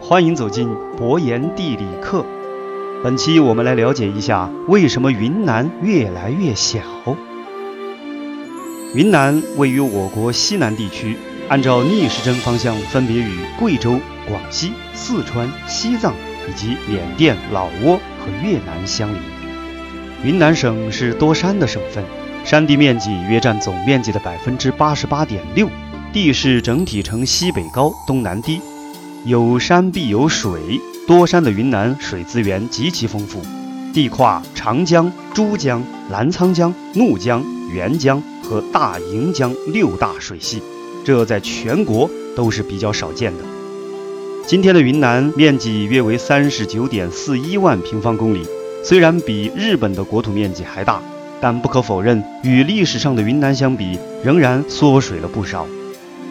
欢迎走进博言地理课。本期我们来了解一下为什么云南越来越小。云南位于我国西南地区，按照逆时针方向分别与贵州、广西、四川、西藏以及缅甸、老挝和越南相邻。云南省是多山的省份，山地面积约占总面积的百分之八十八点六，地势整体呈西北高、东南低，有山必有水，多山的云南水资源极其丰富，地跨长江、珠江、澜沧江、怒江、沅江和大盈江六大水系，这在全国都是比较少见的。今天的云南面积约为三十九点四一万平方公里。虽然比日本的国土面积还大，但不可否认，与历史上的云南相比，仍然缩水了不少。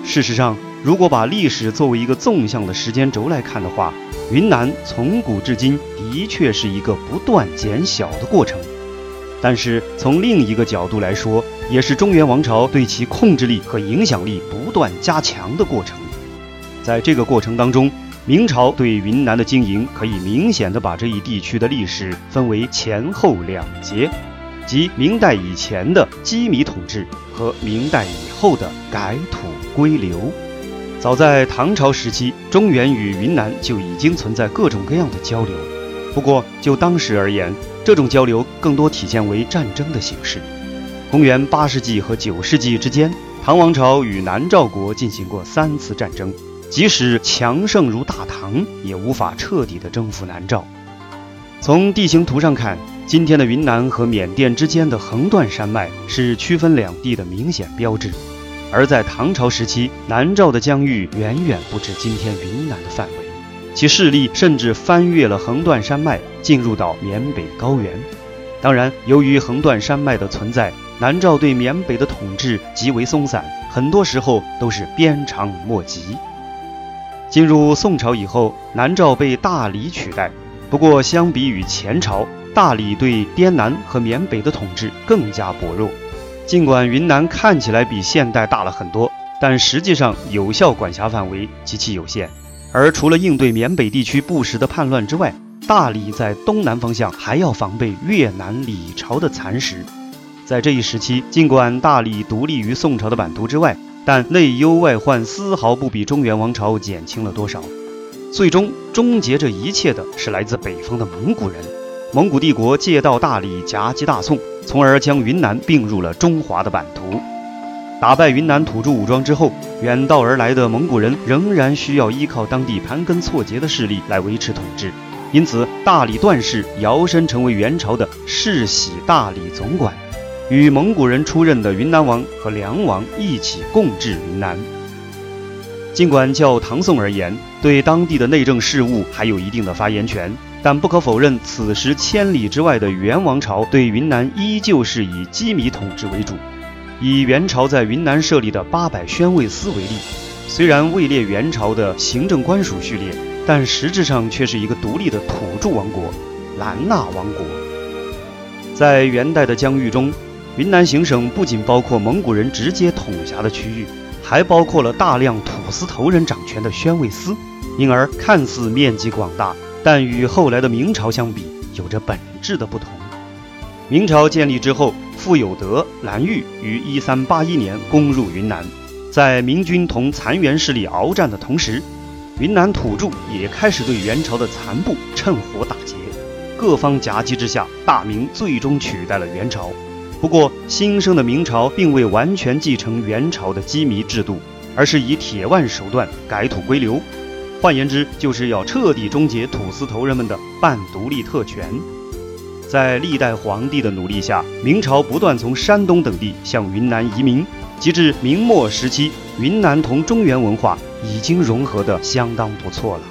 事实上，如果把历史作为一个纵向的时间轴来看的话，云南从古至今的确是一个不断减小的过程。但是从另一个角度来说，也是中原王朝对其控制力和影响力不断加强的过程。在这个过程当中，明朝对云南的经营，可以明显的把这一地区的历史分为前后两节，即明代以前的羁縻统治和明代以后的改土归流。早在唐朝时期，中原与云南就已经存在各种各样的交流。不过就当时而言，这种交流更多体现为战争的形式。公元八世纪和九世纪之间，唐王朝与南诏国进行过三次战争。即使强盛如大唐，也无法彻底的征服南诏。从地形图上看，今天的云南和缅甸之间的横断山脉是区分两地的明显标志。而在唐朝时期，南诏的疆域远远不止今天云南的范围，其势力甚至翻越了横断山脉，进入到缅北高原。当然，由于横断山脉的存在，南诏对缅北的统治极为松散，很多时候都是鞭长莫及。进入宋朝以后，南诏被大理取代。不过，相比于前朝，大理对滇南和缅北的统治更加薄弱。尽管云南看起来比现代大了很多，但实际上有效管辖范围极其有限。而除了应对缅北地区不时的叛乱之外，大理在东南方向还要防备越南李朝的蚕食。在这一时期，尽管大理独立于宋朝的版图之外。但内忧外患丝毫不比中原王朝减轻了多少。最终终结这一切的是来自北方的蒙古人。蒙古帝国借道大理夹击大宋，从而将云南并入了中华的版图。打败云南土著武装之后，远道而来的蒙古人仍然需要依靠当地盘根错节的势力来维持统治。因此，大理段氏摇身成为元朝的世袭大理总管。与蒙古人出任的云南王和梁王一起共治云南。尽管较唐宋而言，对当地的内政事务还有一定的发言权，但不可否认，此时千里之外的元王朝对云南依旧是以羁縻统治为主。以元朝在云南设立的八百宣慰司为例，虽然位列元朝的行政官署序列，但实质上却是一个独立的土著王国——兰纳王国。在元代的疆域中。云南行省不仅包括蒙古人直接统辖的区域，还包括了大量土司头人掌权的宣慰司，因而看似面积广大，但与后来的明朝相比，有着本质的不同。明朝建立之后，傅有德、蓝玉于1381年攻入云南，在明军同残元势力鏖战的同时，云南土著也开始对元朝的残部趁火打劫，各方夹击之下，大明最终取代了元朝。不过，新生的明朝并未完全继承元朝的羁縻制度，而是以铁腕手段改土归流。换言之，就是要彻底终结土司头人们的半独立特权。在历代皇帝的努力下，明朝不断从山东等地向云南移民，及至明末时期，云南同中原文化已经融合得相当不错了。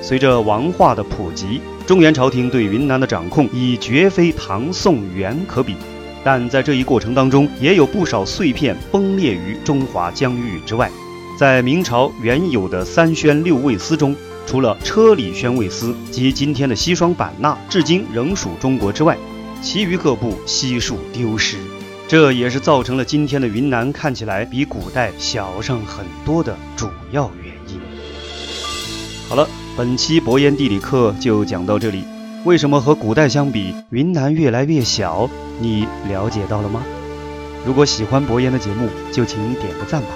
随着王化的普及，中原朝廷对云南的掌控已绝非唐宋元可比。但在这一过程当中，也有不少碎片崩裂于中华疆域之外。在明朝原有的三宣六卫司中，除了车里宣慰司及今天的西双版纳至今仍属中国之外，其余各部悉数丢失。这也是造成了今天的云南看起来比古代小上很多的主要原因。好了，本期博言地理课就讲到这里。为什么和古代相比，云南越来越小？你了解到了吗？如果喜欢博言的节目，就请点个赞吧。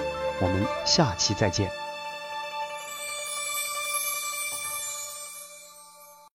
我们下期再见。